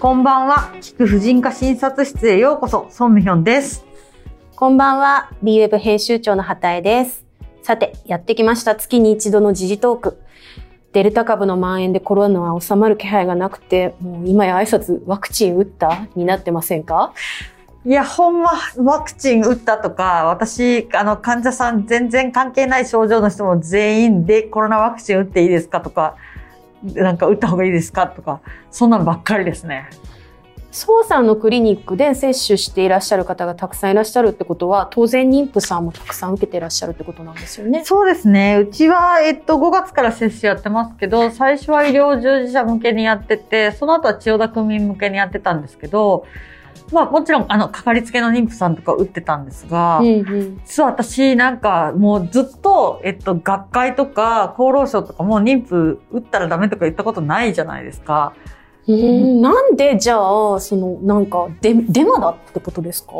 こんばんは。聞く婦人科診察室へようこそ、ソンミヒョンです。こんばんは。BWEB 編集長の畑江です。さて、やってきました月に一度の時事トーク。デルタ株の蔓延でコロナは収まる気配がなくて、もう今や挨拶ワクチン打った？になってませんか？いや、ほんま、ワクチン打ったとか、私、あの、患者さん全然関係ない症状の人も全員でコロナワクチン打っていいですかとか、なんか打った方がいいですかとか、そんなのばっかりですね。宋さんのクリニックで接種していらっしゃる方がたくさんいらっしゃるってことは、当然妊婦さんもたくさん受けていらっしゃるってことなんですよね。そうですね。うちは、えっと、5月から接種やってますけど、最初は医療従事者向けにやってて、その後は千代田区民向けにやってたんですけど、まあもちろん、あの、かかりつけの妊婦さんとか打ってたんですが、うんうん、実は私なんかもうずっと、えっと、学会とか厚労省とかもう妊婦打ったらダメとか言ったことないじゃないですか。うんなんで？じゃあ、その、なんか、デデマだってことですか？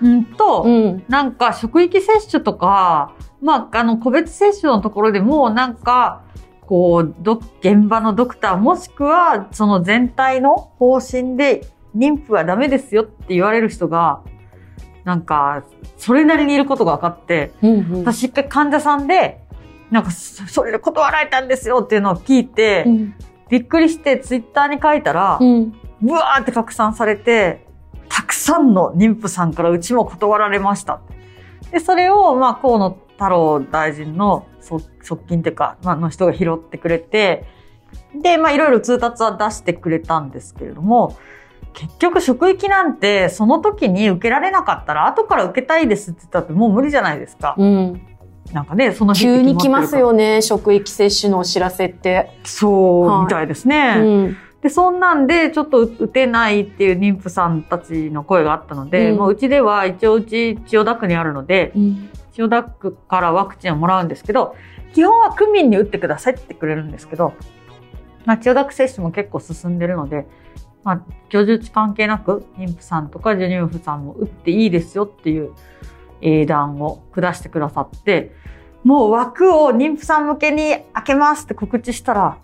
うんと、うん。なんか職域接種とか、まあ、あの、個別接種のところでも、なんか、こう、ど、現場のドクター、もしくは、その全体の方針で、妊婦はダメですよって言われる人が、なんか、それなりにいることが分かって、うんうん、私一回患者さんで、なんか、そそれで断られたんですよっていうのを聞いて、うんびっくりしてツイッターに書いたら、うん。ブワーって拡散されて、たくさんの妊婦さんからうちも断られました。で、それを、まあ、河野太郎大臣の側側近っていうか、まあ、の人が拾ってくれて、で、まあ、いろいろ通達は出してくれたんですけれども、結局職域なんて、その時に受けられなかったら、後から受けたいですって言ったってもう無理じゃないですか。うん。なんかね、その急に来決ますよね、職域接種のお知らせって。そう、はいみたいですね。うん。で、そんなんで、ちょっと打てないっていう妊婦さんたちの声があったので、うんもううちでは一応うち千代田区にあるので、うん。千代田区からワクチンをもらうんですけど、基本は区民に打ってくださいって言ってくれるんですけど、まあ、千代田区接種も結構進んでるので、まあ、居住地関係なく妊婦さんとか授乳婦さんも打っていいですよっていう英断を下してくださって、もう枠を妊婦さん向けに開けますって告知したら、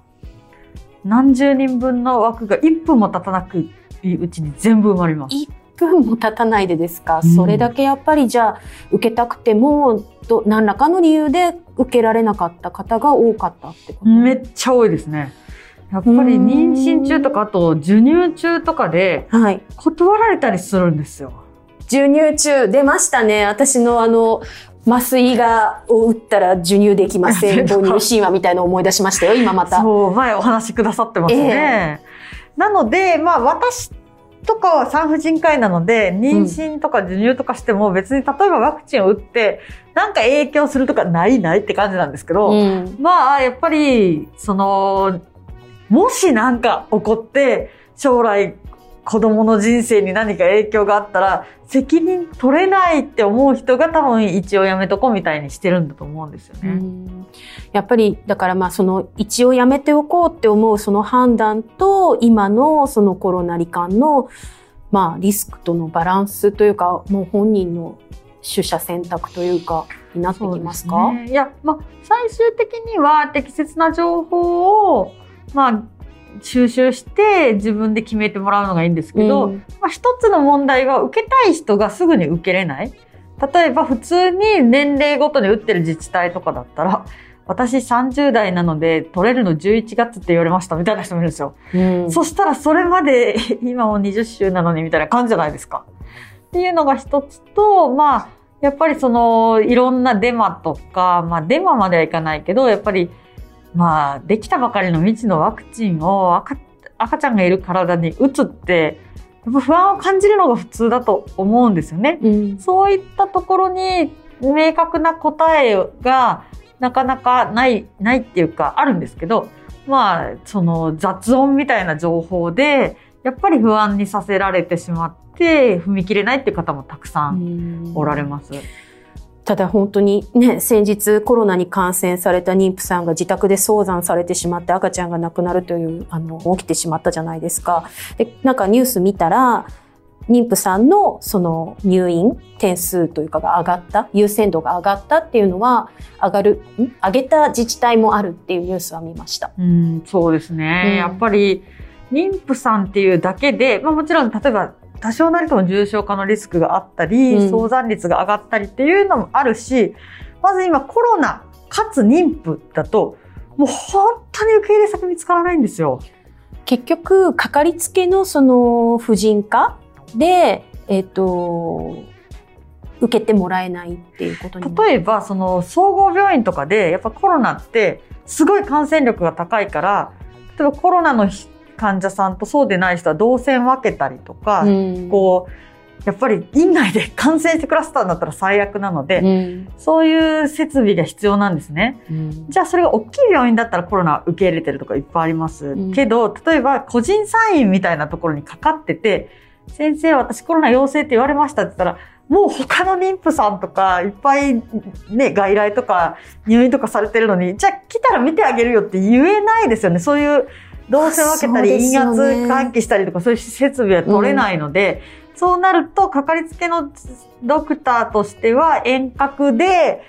何十人分の枠が1分も経たなくうちに全部埋まります。1分も経たないでですか、うんそれだけやっぱりじゃあ、受けたくても、ど何らかの理由で受けられなかった方が多かったってこと？めっちゃ多いですね。やっぱり妊娠中とか、あと授乳中とかではい。断られたりするんですよ。授乳中、出ましたね。私のあの、麻酔が、を打ったら授乳できません。母乳神話みたいなのを思い出しましたよ、今また。そう、前お話しくださってますね。なので、まあ私とかは産婦人科医なので、妊娠とか授乳とかしても別に例えばワクチンを打って、なんか影響するとかないないって感じなんですけど、うん。まあやっぱり、その、もしなんか起こって、将来子供の人生に何か影響があったら、責任取れないって思う人が多分一応やめとこうみたいにしてるんだと思うんですようね。ん。やっぱり、だからまあその一応やめておこうって思うその判断と今のそのコロナ罹患のまあリスクとのバランスというかもう本人の取捨選択というかになってきますか？ね。いや、まあ、最終的には適切な情報を、まあ、収集して自分で決めてもらうのがいいんですけど、うんまあ、一つの問題は受けたい人がすぐに受けれない。例えば普通に年齢ごとに打ってる自治体とかだったら、私30代なので取れるの11月って言われましたみたいな人もいるんですよ。うんそしたらそれまで 今もう20週なのにみたいな感じじゃないですか。っていうのが一つと、まあ、やっぱりそのいろんなデマとか、まあデマまではいかないけど、やっぱりまあできたばかりの未知のワクチンを赤赤ちゃんがいる体に打つって、やっぱ不安を感じるのが普通だと思うんですよね。うんそういったところに明確な答えがなかなかない、ないっていうかあるんですけど、まあ、その雑音みたいな情報で、やっぱり不安にさせられてしまって、踏み切れないっていう方もたくさんおられます。ただ本当にね、先日コロナに感染された妊婦さんが自宅で早産されてしまって赤ちゃんが亡くなるという、あの、起きてしまったじゃないですか。で、なんかニュース見たら、妊婦さんのその入院点数というかが上がった、優先度が上がったっていうのは、上がる、ん？上げた自治体もあるっていうニュースは見ました。うん、そうですね。うんやっぱり、妊婦さんっていうだけで、まあもちろん例えば多少なりとも重症化のリスクがあったり、うん早産率が上がったりっていうのもあるし、まず今コロナかつ妊婦だと、もう本当に受け入れ先見つからないんですよ。結局、かかりつけのその婦人科で、えっ、と、受けてもらえないっていうことに。例えば、その総合病院とかで、やっぱコロナってすごい感染力が高いから、例えばコロナの患者さんとそうでない人は動線分けたりとか、うんこう、やっぱり院内で 感染してクラスターになったら最悪なので、うんそういう設備が必要なんですね。うんじゃあそれが大きい病院だったらコロナ受け入れてるとかいっぱいあります。んけど、例えば個人産院みたいなところにかかってて、先生私コロナ陽性って言われましたって言ったら、もう他の妊婦さんとかいっぱいね、外来とか入院とかされてるのに、じゃあ来たら見てあげるよって言えないですよね。そういう動線分けたり、陰圧換気したりとかそういう設備は取れないので、そうなると、かかりつけのドクターとしては遠隔で、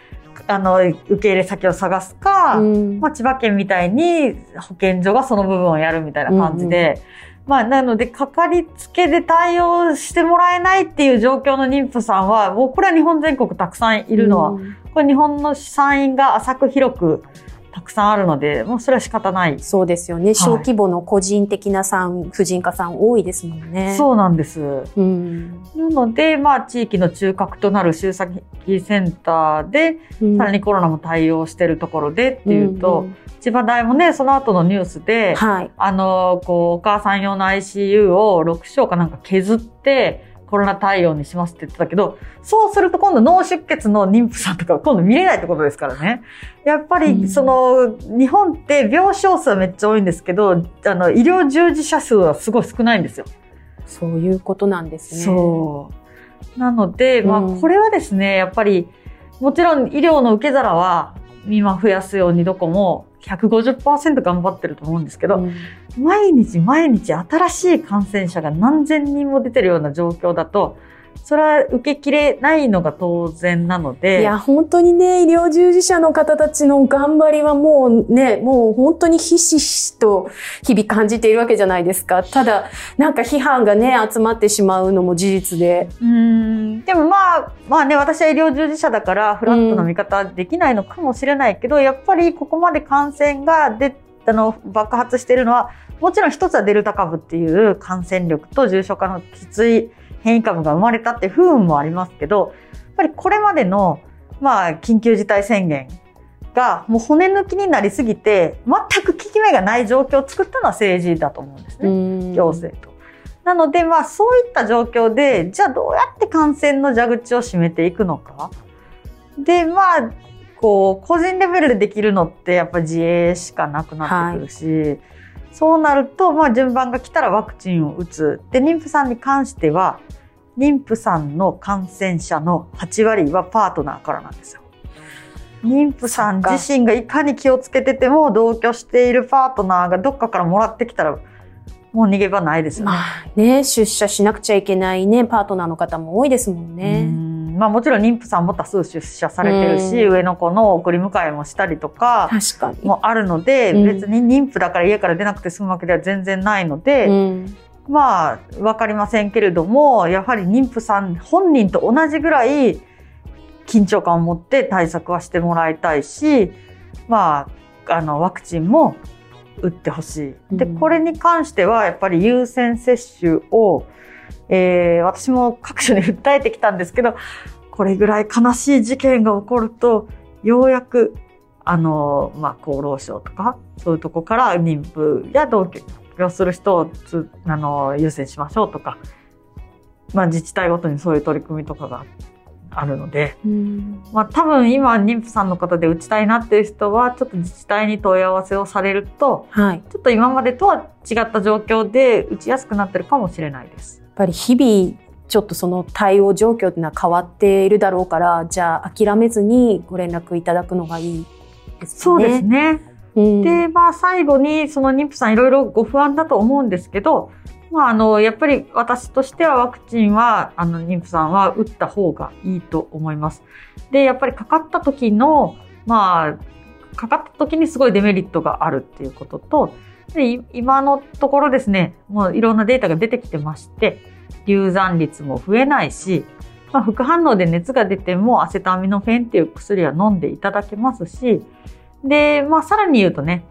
あの、受け入れ先を探すか、うん。まあ、千葉県みたいに保健所がその部分をやるみたいな感じで、まあ、なので、かかりつけで対応してもらえないっていう状況の妊婦さんは、もうこれは日本全国たくさんいるのは、うん。これ日本の産院が浅く広くたくさんあるので、もうそれは仕方ない。そうですよね。小規模の個人的な産婦人科さん多いですもんね。そうなんです。うん。なので、まあ、地域の中核となる集積センターで、うんさらにコロナも対応してるところでっていうと、んん千葉大もね、その後のニュースで、はい。あの、こう、お母さん用の ICU を6床かなんか削って、コロナ対応にしますって言ってたけど、そうすると今度脳出血の妊婦さんとかは今度見れないってことですからね。やっぱうんり、その、日本って病床数はめっちゃ多いんですけど、あの、医療従事者数はすごい少ないんですよ。そういうことなんですね。そう。なので、まあ、うんこれはですね、やっぱり、もちろん医療の受け皿は、今増やすようにどこも150%頑張ってると思うんですけど、うん。毎日毎日新しい感染者が何千人も出てるような状況だと、それは受けきれないのが当然なので、いや、本当にね、医療従事者の方たちの頑張りはもうね、もう本当にひしひしと日々感じているわけじゃないですか。ただ、なんか批判がね、集まってしまうのも事実で。うーんでもまあ、まあね、私は医療従事者だから、フラットな見方はできないのかもしれないけど、やっぱりここまで感染が出あの爆発しているのは、もちろん一つはデルタ株っていう感染力と重症化のきつい変異株が生まれたって不運もありますけど、やっぱりこれまでの、まあ、緊急事態宣言がもう骨抜きになりすぎて、全く効き目がない状況を作ったのは政治だと思うんですね。うん行政と。なので、まあ、そういった状況で、じゃあどうやって感染の蛇口を閉めていくのか。で、まあ、こう、個人レベルでできるのってやっぱ自衛しかなくなってくるし、そうなると、まあ、順番が来たらワクチンを打つ。で、妊婦さんに関しては、妊婦さんの感染者の8割はパートナーからなんですよ。妊婦さん自身がいかに気をつけてても同居しているパートナーがどっかからもらってきたらもう逃げ場ないですよね。まあね、出社しなくちゃいけないね、パートナーの方も多いですもんうね。んまあもちろん妊婦さんも多数出社されてるし、うん上の子の送り迎えもしたりとか確かに。もあるので、うん別に妊婦だから家から出なくて済むわけでは全然ないので、うんまあわかりませんけれども、やはり妊婦さん本人と同じぐらい緊張感を持って対策はしてもらいたいし、まあ、あの、ワクチンも打ってほしい。で、うんこれに関してはやっぱり優先接種を、えー私も各所に訴えてきたんですけど、これぐらい悲しい事件が起こると、ようやく、あの、まあ、厚労省とか、そういうとこから妊婦や同居をする人をあの優先しましょうとか、まあ、自治体ごとにそういう取り組みとかがあっるので、うんまあ、多分今妊婦さんの方で打ちたいなっていう人はちょっと自治体に問い合わせをされるとはい。ちょっと今までとは違った状況で打ちやすくなってるかもしれないです。やっぱり日々、ちょっとその対応状況っていうのは変わっているだろうから、じゃあ諦めずにご連絡いただくのがいいですそうね。ですね。うんで、まあ最後にその妊婦さんいろいろご不安だと思うんですけど、まああの、やっぱり私としてはワクチンは、あの、妊婦さんは打った方がいいと思います。で、やっぱりかかった時の、まあ、かかった時にすごいデメリットがあるっていうことと、で今のところですね、もういろんなデータが出てきてまして、流産率も増えないし、まあ、副反応で熱が出てもアセトアミノフェンっていう薬は飲んでいただけますし、で、まあ、さらに言うとね、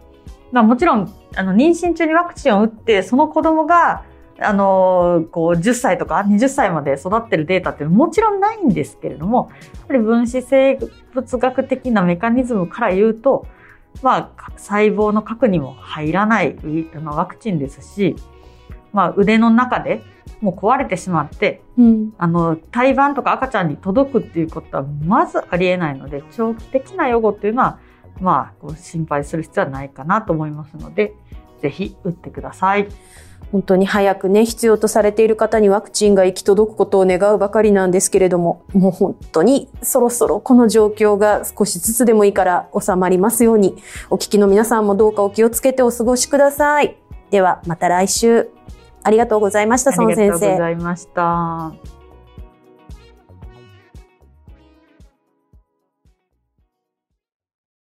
まあ、もちろん、あの、妊娠中にワクチンを打って、その子供が、あの、こう、10歳とか20歳まで育ってるデータってもちろんないんですけれども、やっぱり分子生物学的なメカニズムから言うと、まあ、細胞の核にも入らないワクチンですし、まあ、腕の中でもう壊れてしまって、うん、あの、胎盤とか赤ちゃんに届くっていうことはまずありえないので、長期的な予後っていうのは、まあ、心配する必要はないかなと思いますので、ぜひ打ってください。本当に早くね、必要とされている方にワクチンが行き届くことを願うばかりなんですけれども、もう本当にそろそろこの状況が少しずつでもいいから収まりますように、お聞きの皆さんもどうかお気をつけてお過ごしください。では、また来週。ありがとうございました、孫先生。ありがとうございました。